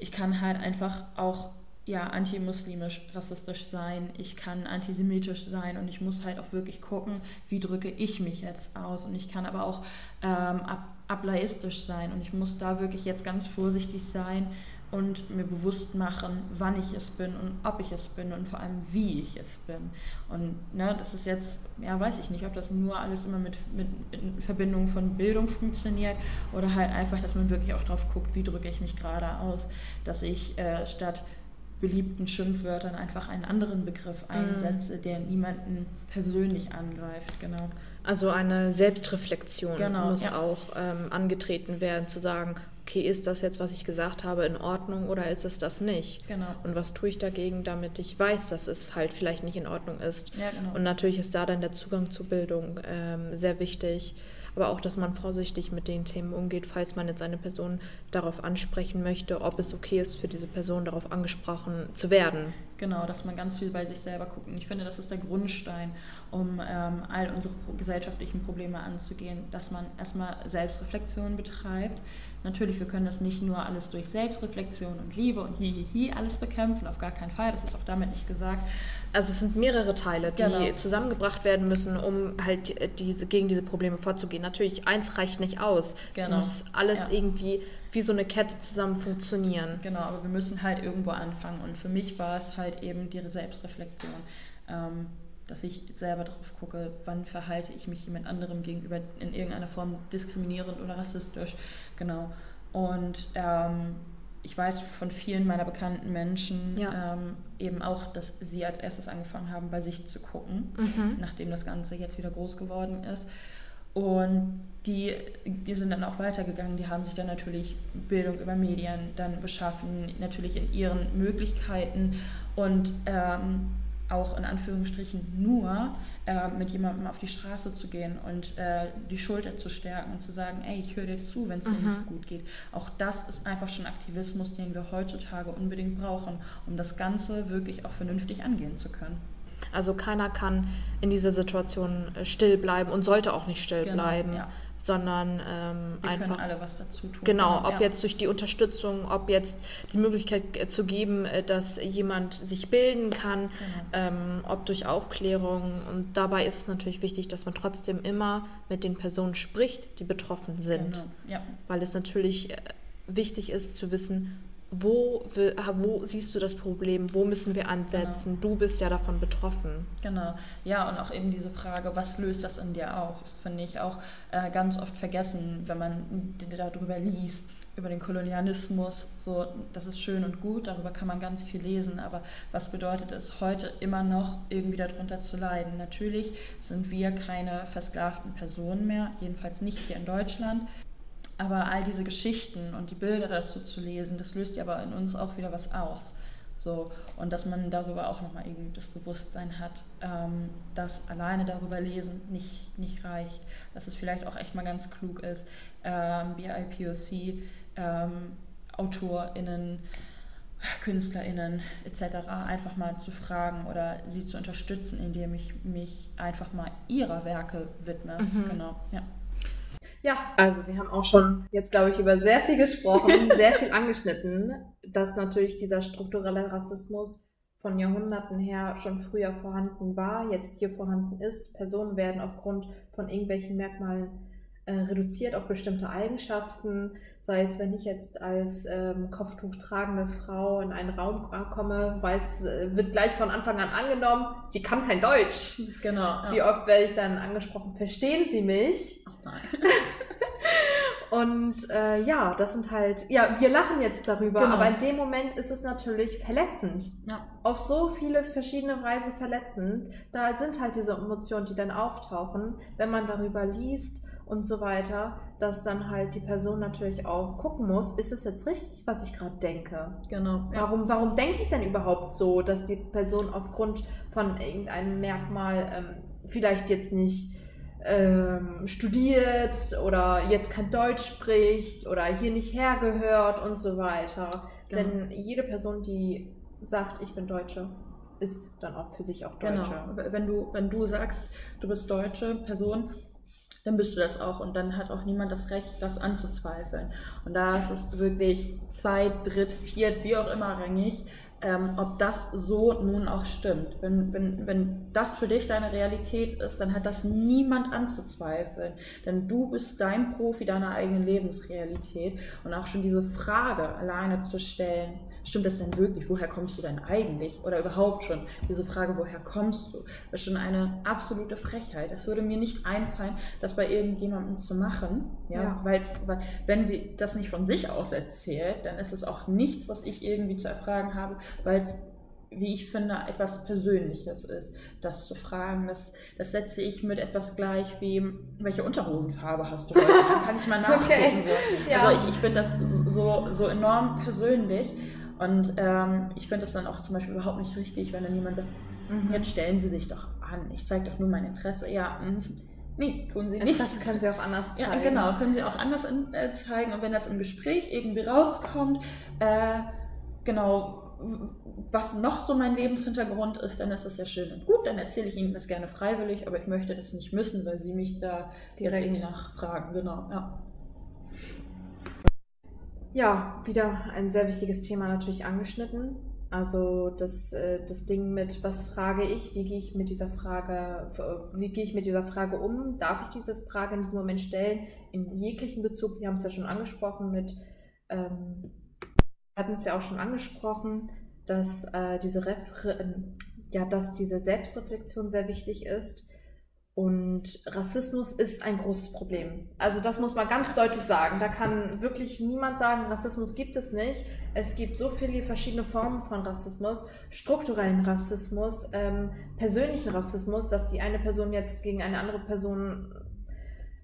Speaker 2: ich kann halt einfach auch ja, antimuslimisch, rassistisch sein, ich kann antisemitisch sein und ich muss halt auch wirklich gucken, wie drücke ich mich jetzt aus. Und ich kann aber auch ähm, ab, ablaistisch sein und ich muss da wirklich jetzt ganz vorsichtig sein, und mir bewusst machen, wann ich es bin und ob ich es bin und vor allem wie ich es bin. Und ne, das ist jetzt, ja, weiß ich nicht, ob das nur alles immer mit, mit in Verbindung von Bildung funktioniert oder halt einfach, dass man wirklich auch drauf guckt, wie drücke ich mich gerade aus, dass ich äh, statt beliebten Schimpfwörtern einfach einen anderen Begriff mhm. einsetze, der niemanden persönlich angreift, genau.
Speaker 1: Also eine Selbstreflexion genau, muss ja. auch ähm, angetreten werden, zu sagen, okay, ist das jetzt, was ich gesagt habe, in Ordnung oder ist es das nicht? Genau. Und was tue ich dagegen, damit ich weiß, dass es halt vielleicht nicht in Ordnung ist? Ja, genau. Und natürlich ist da dann der Zugang zur Bildung ähm, sehr wichtig aber auch, dass man vorsichtig mit den Themen umgeht, falls man jetzt eine Person darauf ansprechen möchte, ob es okay ist, für diese Person darauf angesprochen zu werden.
Speaker 2: Genau, dass man ganz viel bei sich selber guckt. Und ich finde, das ist der Grundstein, um ähm, all unsere gesellschaftlichen Probleme anzugehen, dass man erstmal Selbstreflexion betreibt. Natürlich, wir können das nicht nur alles durch Selbstreflexion und Liebe und Hihihi alles bekämpfen, auf gar keinen Fall, das ist auch damit nicht gesagt.
Speaker 1: Also es sind mehrere Teile, die genau. zusammengebracht werden müssen, um halt diese, gegen diese Probleme vorzugehen. Natürlich, eins reicht nicht aus. Genau. Es muss alles ja. irgendwie wie so eine Kette zusammen funktionieren.
Speaker 2: Genau, aber wir müssen halt irgendwo anfangen. Und für mich war es halt eben die Selbstreflexion. Ähm, dass ich selber darauf gucke, wann verhalte ich mich jemand anderem gegenüber in irgendeiner Form diskriminierend oder rassistisch. Genau. Und ähm, ich weiß von vielen meiner bekannten Menschen ja. ähm, eben auch, dass sie als erstes angefangen haben, bei sich zu gucken, mhm. nachdem das Ganze jetzt wieder groß geworden ist. Und die, die sind dann auch weitergegangen, die haben sich dann natürlich Bildung über Medien dann beschaffen, natürlich in ihren Möglichkeiten und ähm, auch in Anführungsstrichen nur äh, mit jemandem auf die Straße zu gehen und äh, die Schulter zu stärken und zu sagen, ey, ich höre dir zu, wenn es dir mhm. nicht gut geht. Auch das ist einfach schon Aktivismus, den wir heutzutage unbedingt brauchen, um das Ganze wirklich auch vernünftig angehen zu können.
Speaker 1: Also keiner kann in dieser Situation äh, still bleiben und sollte auch nicht still genau, bleiben. Ja sondern ähm,
Speaker 2: Wir
Speaker 1: einfach.
Speaker 2: Können alle was dazu tun.
Speaker 1: Genau, ob ja. jetzt durch die Unterstützung, ob jetzt die Möglichkeit äh, zu geben, äh, dass jemand sich bilden kann, genau. ähm, ob durch Aufklärung. Und dabei ist es natürlich wichtig, dass man trotzdem immer mit den Personen spricht, die betroffen sind. Genau. Ja. Weil es natürlich wichtig ist zu wissen, wo, wo siehst du das Problem, wo müssen wir ansetzen? Genau. Du bist ja davon betroffen.
Speaker 2: Genau, ja, und auch eben diese Frage, was löst das in dir aus? Das finde ich auch äh, ganz oft vergessen, wenn man darüber liest, über den Kolonialismus. So, das ist schön und gut, darüber kann man ganz viel lesen, aber was bedeutet es heute immer noch irgendwie darunter zu leiden? Natürlich sind wir keine versklavten Personen mehr, jedenfalls nicht hier in Deutschland. Aber all diese Geschichten und die Bilder dazu zu lesen, das löst ja aber in uns auch wieder was aus. So, und dass man darüber auch nochmal irgendwie das Bewusstsein hat, ähm, dass alleine darüber lesen nicht, nicht reicht. Dass es vielleicht auch echt mal ganz klug ist, ähm, BIPOC, ähm, AutorInnen, KünstlerInnen etc. einfach mal zu fragen oder sie zu unterstützen, indem ich mich einfach mal ihrer Werke widme. Mhm. Genau, ja.
Speaker 1: Ja, also wir haben auch schon jetzt, glaube ich, über sehr viel gesprochen, sehr viel angeschnitten, dass natürlich dieser strukturelle Rassismus von Jahrhunderten her schon früher vorhanden war, jetzt hier vorhanden ist. Personen werden aufgrund von irgendwelchen Merkmalen äh, reduziert auf bestimmte Eigenschaften. Sei es, wenn ich jetzt als ähm, Kopftuch tragende Frau in einen Raum komme, weiß, äh, wird gleich von Anfang an angenommen, sie kann kein Deutsch. Genau. Ja. Wie oft werde ich dann angesprochen, verstehen Sie mich? Nein. Und äh, ja, das sind halt, ja, wir lachen jetzt darüber, genau. aber in dem Moment ist es natürlich verletzend. Ja. Auf so viele verschiedene Weise verletzend. Da sind halt diese Emotionen, die dann auftauchen, wenn man darüber liest und so weiter, dass dann halt die Person natürlich auch gucken muss, ist es jetzt richtig, was ich gerade denke? Genau. Ja. Warum, warum denke ich denn überhaupt so, dass die Person aufgrund von irgendeinem Merkmal ähm, vielleicht jetzt nicht ähm, studiert oder jetzt kein Deutsch spricht oder hier nicht hergehört und so weiter. Genau. Denn jede Person, die sagt, ich bin Deutsche, ist dann auch für sich auch Deutsche.
Speaker 2: Genau. Wenn du, wenn du sagst, du bist deutsche Person, dann bist du das auch und dann hat auch niemand das Recht, das anzuzweifeln. Und da ist es wirklich zwei, dritt, viert, wie auch immer rangig, ähm, ob das so nun auch stimmt. Wenn, wenn, wenn das für dich deine Realität ist, dann hat das niemand anzuzweifeln. Denn du bist dein Profi deiner eigenen Lebensrealität. Und auch schon diese Frage alleine zu stellen, stimmt das denn wirklich? Woher kommst du denn eigentlich? Oder überhaupt schon diese Frage, woher kommst du? Das ist schon eine absolute Frechheit. Es würde mir nicht einfallen, das bei irgendjemandem zu machen, ja, ja. weil wenn sie das nicht von sich aus erzählt, dann ist es auch nichts, was ich irgendwie zu erfragen habe, weil es wie ich finde, etwas Persönliches ist. Das zu fragen, das, das setze ich mit etwas gleich wie, welche Unterhosenfarbe hast du heute? Dann kann ich mal nachgucken. okay. so. ja. Also ich, ich finde das so, so enorm persönlich. Und ähm, ich finde es dann auch zum Beispiel überhaupt nicht richtig, wenn dann jemand sagt, mhm. jetzt stellen Sie sich doch an, ich zeige doch nur mein Interesse. Ja, mh. Nee, tun sie nicht.
Speaker 1: Das können sie auch anders
Speaker 2: zeigen. Ja, genau, können sie auch anders in, äh, zeigen. Und wenn das im Gespräch irgendwie rauskommt, äh, genau, was noch so mein Lebenshintergrund ist, dann ist das ja schön und gut. Dann erzähle ich Ihnen das gerne freiwillig, aber ich möchte das nicht müssen, weil Sie mich da direkt nachfragen. Genau, ja.
Speaker 1: Ja, wieder ein sehr wichtiges Thema natürlich angeschnitten. Also das, äh, das Ding mit, was frage ich, wie gehe ich mit dieser Frage, wie gehe ich mit dieser Frage um? Darf ich diese Frage in diesem Moment stellen? In jeglichen Bezug, wir haben es ja schon angesprochen mit, ähm, hatten es ja auch schon angesprochen, dass äh, diese Refre ja, dass diese Selbstreflexion sehr wichtig ist und Rassismus ist ein großes Problem. Also das muss man ganz deutlich sagen. Da kann wirklich niemand sagen, Rassismus gibt es nicht. Es gibt so viele verschiedene Formen von Rassismus, strukturellen Rassismus, ähm, persönlichen Rassismus, dass die eine Person jetzt gegen eine andere Person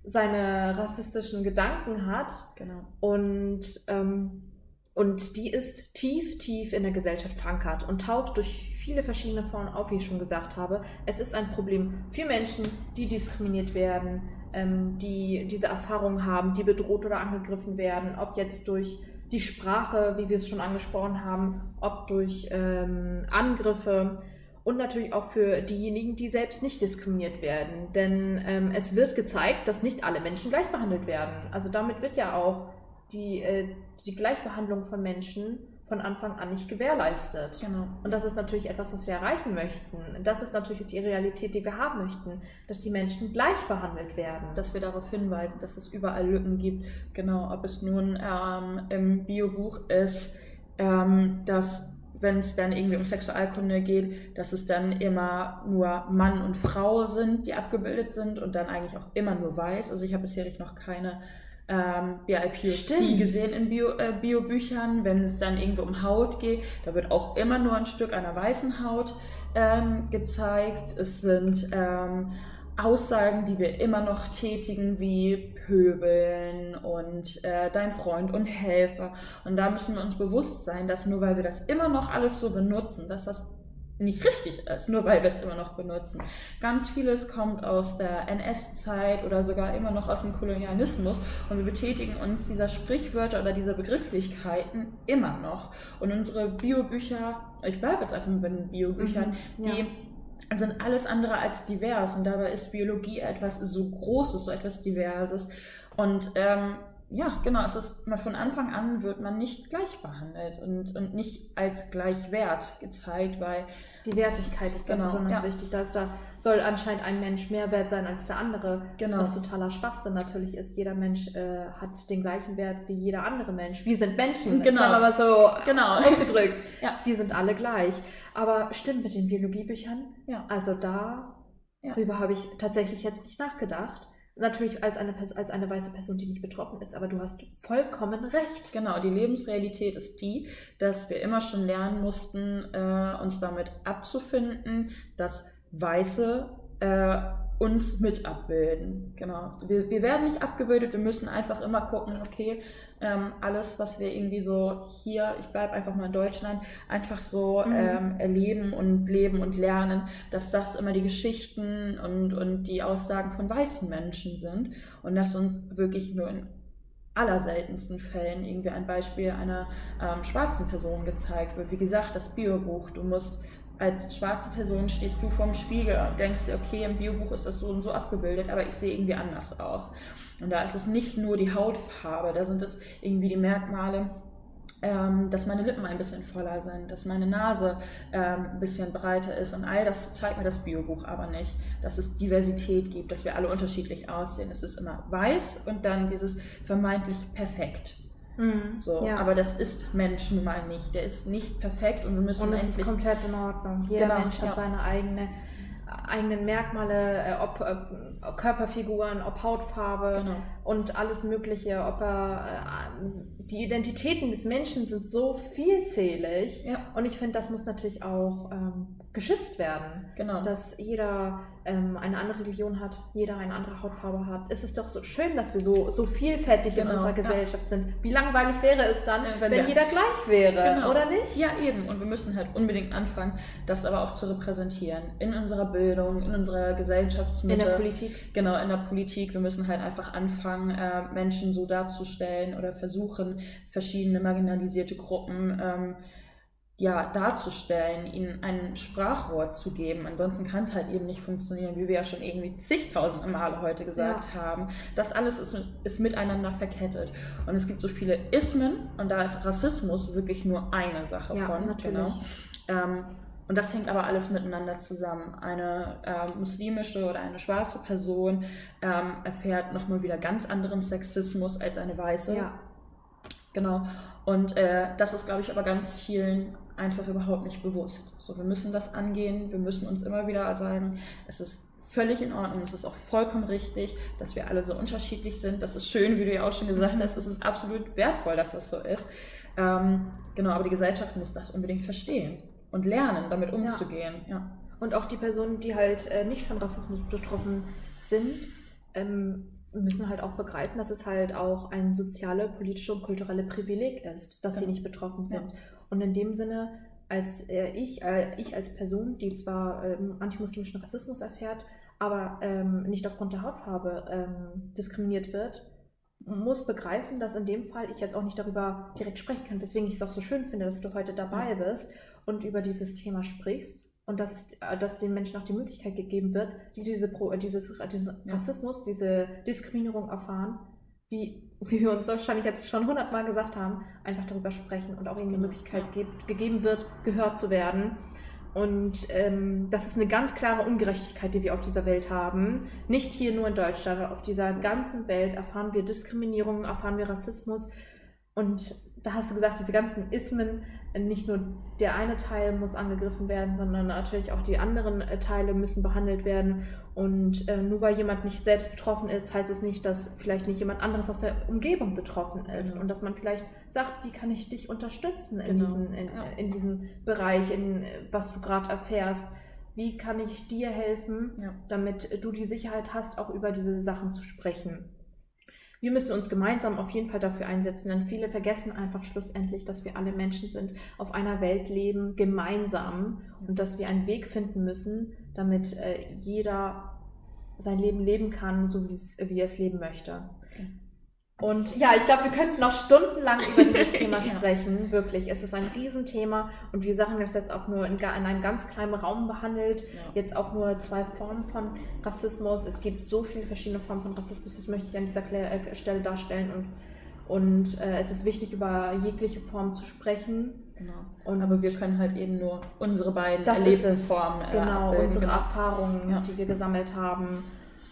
Speaker 1: seine rassistischen Gedanken hat. Genau. Und ähm, Und die ist tief, tief in der Gesellschaft verankert und taucht durch viele verschiedene Formen auf, wie ich schon gesagt habe. Es ist ein Problem für Menschen, die diskriminiert werden, ähm, die diese Erfahrungen haben, die bedroht oder angegriffen werden, ob jetzt durch die Sprache, wie wir es schon angesprochen haben, ob durch ähm, Angriffe und natürlich auch für diejenigen, die selbst nicht diskriminiert werden. Denn ähm, es wird gezeigt, dass nicht alle Menschen gleich behandelt werden. Also damit wird ja auch die, äh, die Gleichbehandlung von Menschen von Anfang an nicht gewährleistet. Genau. Und das ist natürlich etwas, was wir erreichen möchten. Das ist natürlich die Realität, die wir haben möchten, dass die Menschen gleich behandelt werden.
Speaker 2: Dass wir darauf hinweisen, dass es überall Lücken gibt. Genau, ob es nun ähm, im Biobuch ist, ähm, dass wenn es dann irgendwie um Sexualkunde geht, dass es dann immer nur Mann und Frau sind, die abgebildet sind und dann eigentlich auch immer nur weiß. Also ich habe bisher noch keine ähm, BIPOC gesehen in Bio, äh, Biobüchern. Wenn es dann irgendwie um Haut geht, da wird auch immer nur ein Stück einer weißen Haut ähm, gezeigt. Es sind ähm, Aussagen, die wir immer noch tätigen, wie Pöbeln und äh, dein Freund und Helfer. Und da müssen wir uns bewusst sein, dass nur weil wir das immer noch alles so benutzen, dass das nicht richtig ist, nur weil wir es immer noch benutzen. Ganz vieles kommt aus der NS-Zeit oder sogar immer noch aus dem Kolonialismus und wir betätigen uns dieser Sprichwörter oder dieser Begrifflichkeiten immer noch. Und unsere Biobücher, ich bleibe jetzt einfach mit den Biobüchern, mhm, ja. die sind alles andere als divers und dabei ist Biologie etwas so Großes, so etwas Diverses. Und ähm, ja, genau, es ist von Anfang an wird man nicht gleich behandelt und, und nicht als gleichwert gezeigt, weil
Speaker 1: die Wertigkeit ist genau, da besonders ja. wichtig. Da, ist, da soll anscheinend ein Mensch mehr wert sein als der andere, genau. was totaler Schwachsinn natürlich ist. Jeder Mensch äh, hat den gleichen Wert wie jeder andere Mensch. Wir sind Menschen, genau. sagen wir mal so genau. ausgedrückt. ja. Wir sind alle gleich. Aber stimmt mit den Biologiebüchern. Ja. Also da, darüber habe ich tatsächlich jetzt nicht nachgedacht. Natürlich als eine, als eine weiße Person, die nicht betroffen ist, aber du hast vollkommen recht.
Speaker 2: Genau, die Lebensrealität ist die, dass wir immer schon lernen mussten, äh, uns damit abzufinden, dass Weiße äh, uns mit abbilden. Genau. Wir, wir werden nicht abgebildet, wir müssen einfach immer gucken, okay, ähm, alles, was wir irgendwie so hier, ich bleibe einfach mal in Deutschland, einfach so mhm. ähm, erleben und leben und lernen, dass das immer die Geschichten und, und die Aussagen von weißen Menschen sind und dass uns wirklich nur in allerseltensten Fällen irgendwie ein Beispiel einer ähm, schwarzen Person gezeigt wird. Wie gesagt, das Biobuch, du musst als schwarze Person stehst du vorm Spiegel und denkst dir, okay, im Biobuch ist das so und so abgebildet, aber ich sehe irgendwie anders aus. Und da ist es nicht nur die Hautfarbe, da sind es irgendwie die Merkmale, ähm, dass meine Lippen ein bisschen voller sind, dass meine Nase ähm, ein bisschen breiter ist und all das zeigt mir das Biobuch aber nicht, dass es Diversität gibt, dass wir alle unterschiedlich aussehen. Es ist immer weiß und dann dieses vermeintlich perfekt. Mhm, so, ja. aber das ist Mensch nun mal nicht. Der ist nicht perfekt und wir müssen
Speaker 1: und es ist komplett in Ordnung. Jeder genau, Mensch hat ja. seine eigene eigenen Merkmale, äh, ob äh, Körperfiguren, ob Hautfarbe genau. und alles Mögliche, ob er äh, die Identitäten des Menschen sind so vielzählig ja. und ich finde, das muss natürlich auch ähm, geschützt werden. Genau. Dass jeder ähm, eine andere Religion hat, jeder eine andere Hautfarbe hat. Es ist doch so schön, dass wir so, so vielfältig genau. in unserer Gesellschaft ja. sind. Wie langweilig wäre es dann, ja, wenn, wenn jeder gleich wäre, genau. oder nicht?
Speaker 2: Ja, eben. Und wir müssen halt unbedingt anfangen, das aber auch zu repräsentieren. In unserer Bildung, in unserer Gesellschaftsmitte.
Speaker 1: In der Politik.
Speaker 2: Genau, in der Politik. Wir müssen halt einfach anfangen, äh, Menschen so darzustellen oder versuchen, verschiedene marginalisierte Gruppen ähm, ja, darzustellen, ihnen ein Sprachrohr zu geben. Ansonsten kann es halt eben nicht funktionieren, wie wir ja schon irgendwie zigtausende Male heute gesagt ja. haben. Das alles ist, ist miteinander verkettet. Und es gibt so viele Ismen und da ist Rassismus wirklich nur eine Sache ja, von. Natürlich. Genau. Ähm, und das hängt aber alles miteinander zusammen. Eine äh, muslimische oder eine schwarze Person ähm, erfährt nochmal wieder ganz anderen Sexismus als eine weiße. Ja. Genau. Und äh, das ist, glaube ich, aber ganz vielen einfach überhaupt nicht bewusst. So, wir müssen das angehen, wir müssen uns immer wieder sagen, es ist völlig in Ordnung, es ist auch vollkommen richtig, dass wir alle so unterschiedlich sind. Das ist schön, wie du ja auch schon gesagt hast, es ist absolut wertvoll, dass das so ist. Ähm, genau, aber die Gesellschaft muss das unbedingt verstehen und lernen, damit umzugehen. Ja. ja.
Speaker 1: Und auch die Personen, die halt äh, nicht von Rassismus betroffen sind, ähm, müssen halt auch begreifen, dass es halt auch ein soziale, politische und kulturelle Privileg ist, dass genau. sie nicht betroffen sind. Ja. Und in dem Sinne, als äh, ich, äh, ich als Person, die zwar ähm, antimuslimischen Rassismus erfährt, aber ähm, nicht aufgrund der Hautfarbe ähm, diskriminiert wird, muss begreifen, dass in dem Fall ich jetzt auch nicht darüber direkt sprechen kann, weswegen ich es auch so schön finde, dass du heute dabei bist und über dieses Thema sprichst und dass, äh, dass den Menschen auch die Möglichkeit gegeben wird, die diese Pro, dieses, diesen Rassismus, diese Diskriminierung erfahren, wie, wie wir uns wahrscheinlich jetzt schon hundertmal gesagt haben, einfach darüber sprechen und auch ihnen die genau. Möglichkeit gibt, gegeben wird, gehört zu werden. Und ähm, das ist eine ganz klare Ungerechtigkeit, die wir auf dieser Welt haben. Nicht hier nur in Deutschland, auf dieser ganzen Welt erfahren wir Diskriminierung, erfahren wir Rassismus. Und da hast du gesagt, diese ganzen Ismen, nicht nur der eine Teil muss angegriffen werden, sondern natürlich auch die anderen äh, Teile müssen behandelt werden. Und äh, nur weil jemand nicht selbst betroffen ist, heißt es nicht, dass vielleicht nicht jemand anderes aus der Umgebung betroffen ist. Genau. Und dass man vielleicht sagt, wie kann ich dich unterstützen in, genau. diesen, in, ja. in diesem Bereich, in was du gerade erfährst. Wie kann ich dir helfen, ja. damit du die Sicherheit hast, auch über diese Sachen zu sprechen? Wir müssen uns gemeinsam auf jeden Fall dafür einsetzen, denn viele vergessen einfach schlussendlich, dass wir alle Menschen sind, auf einer Welt leben, gemeinsam und dass wir einen Weg finden müssen, damit äh, jeder sein Leben leben kann, so wie er es leben möchte. Und ja, ich glaube, wir könnten noch stundenlang über dieses Thema sprechen. Wirklich, es ist ein Riesenthema und wir haben das jetzt auch nur in, in einem ganz kleinen Raum behandelt. Ja. Jetzt auch nur zwei Formen von Rassismus. Es gibt so viele verschiedene Formen von Rassismus, das möchte ich an dieser äh, Stelle darstellen. Und, und äh, es ist wichtig, über jegliche Form zu sprechen.
Speaker 2: Genau. Und Aber wir können halt eben nur unsere beiden erlebten Formen
Speaker 1: äh, Genau, abbilden. unsere genau. Erfahrungen, ja. die wir gesammelt haben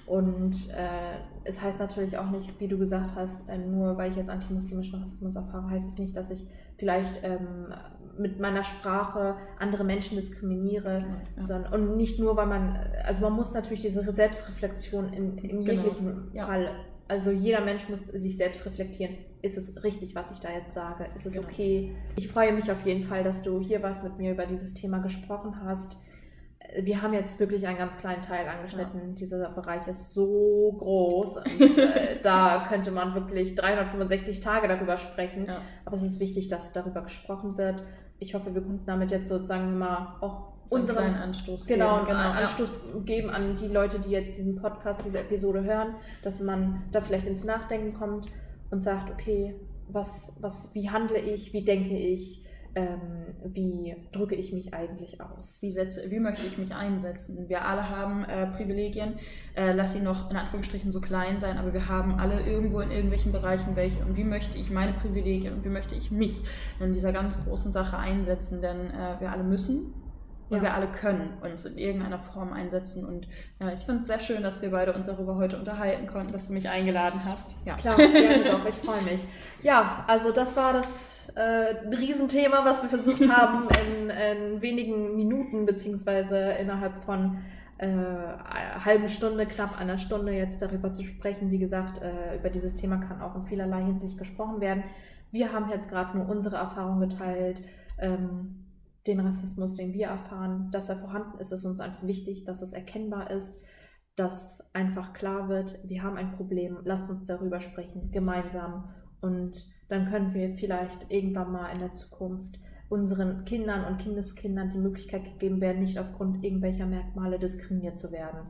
Speaker 1: und äh, es heißt natürlich auch nicht, wie du gesagt hast, äh, nur weil ich jetzt antimuslimischen Rassismus erfahre, heißt es nicht, dass ich vielleicht ähm, mit meiner Sprache andere Menschen diskriminiere, ja. sondern und nicht nur, weil man, also man muss natürlich diese Selbstreflexion in, in genau. jeglichem ja. Fall, also jeder Mensch muss sich selbst reflektieren. Ist es richtig, was ich da jetzt sage? Ist es genau. okay? Ich freue mich auf jeden Fall, dass du hier warst, mit mir über dieses Thema gesprochen hast wir haben jetzt wirklich einen ganz kleinen Teil angeschnitten. Ja. Dieser Bereich ist so groß und äh, da könnte man wirklich 365 Tage darüber sprechen. Ja. Aber es ist wichtig, dass darüber gesprochen wird. Ich hoffe, wir konnten damit jetzt sozusagen mal auch
Speaker 2: so unseren Anstoß
Speaker 1: genau, geben. Genau, Anstoß ja. geben an die Leute, die jetzt diesen Podcast, diese Episode hören, dass man da vielleicht ins Nachdenken kommt und sagt, okay, was, was, wie handle ich, wie denke ich, ähm, wie drücke ich mich eigentlich aus?
Speaker 2: Wie, setze, wie möchte ich mich einsetzen? Wir alle haben äh, Privilegien, äh, lass sie noch in Anführungsstrichen so klein sein, aber wir haben alle irgendwo in irgendwelchen Bereichen welche. Und wie möchte ich meine Privilegien und wie möchte ich mich in dieser ganz großen Sache einsetzen? Denn äh, wir alle müssen und ja. wir alle können uns in irgendeiner Form einsetzen. Und ja, ich finde es sehr schön, dass wir beide uns darüber heute unterhalten konnten, dass du mich eingeladen hast.
Speaker 1: Ja, klar, gerne doch, ich freue mich. Ja, also das war das äh, Riesenthema, was wir versucht haben, in, in wenigen Minuten, beziehungsweise innerhalb von äh, halben Stunde, knapp einer Stunde jetzt darüber zu sprechen. Wie gesagt, äh, über dieses Thema kann auch in vielerlei Hinsicht gesprochen werden. Wir haben jetzt gerade nur unsere Erfahrung geteilt. Ähm, den Rassismus, den wir erfahren, dass er vorhanden ist, ist uns einfach wichtig, dass es erkennbar ist, dass einfach klar wird, wir haben ein Problem, lasst uns darüber sprechen, gemeinsam. Und dann können wir vielleicht irgendwann mal in der Zukunft unseren Kindern und Kindeskindern die Möglichkeit gegeben werden, nicht aufgrund irgendwelcher Merkmale diskriminiert zu werden.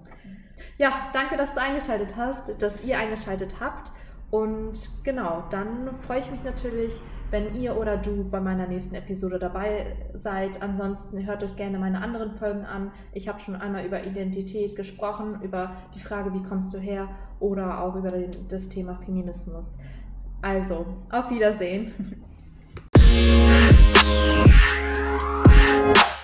Speaker 1: Ja, danke, dass du eingeschaltet hast, dass ihr eingeschaltet habt. Und genau, dann freue ich mich natürlich, wenn ihr oder du bei meiner nächsten Episode dabei seid. Ansonsten hört euch gerne meine anderen Folgen an. Ich habe schon einmal über Identität gesprochen, über die Frage, wie kommst du her oder auch über den, das Thema Feminismus. Also, auf Wiedersehen.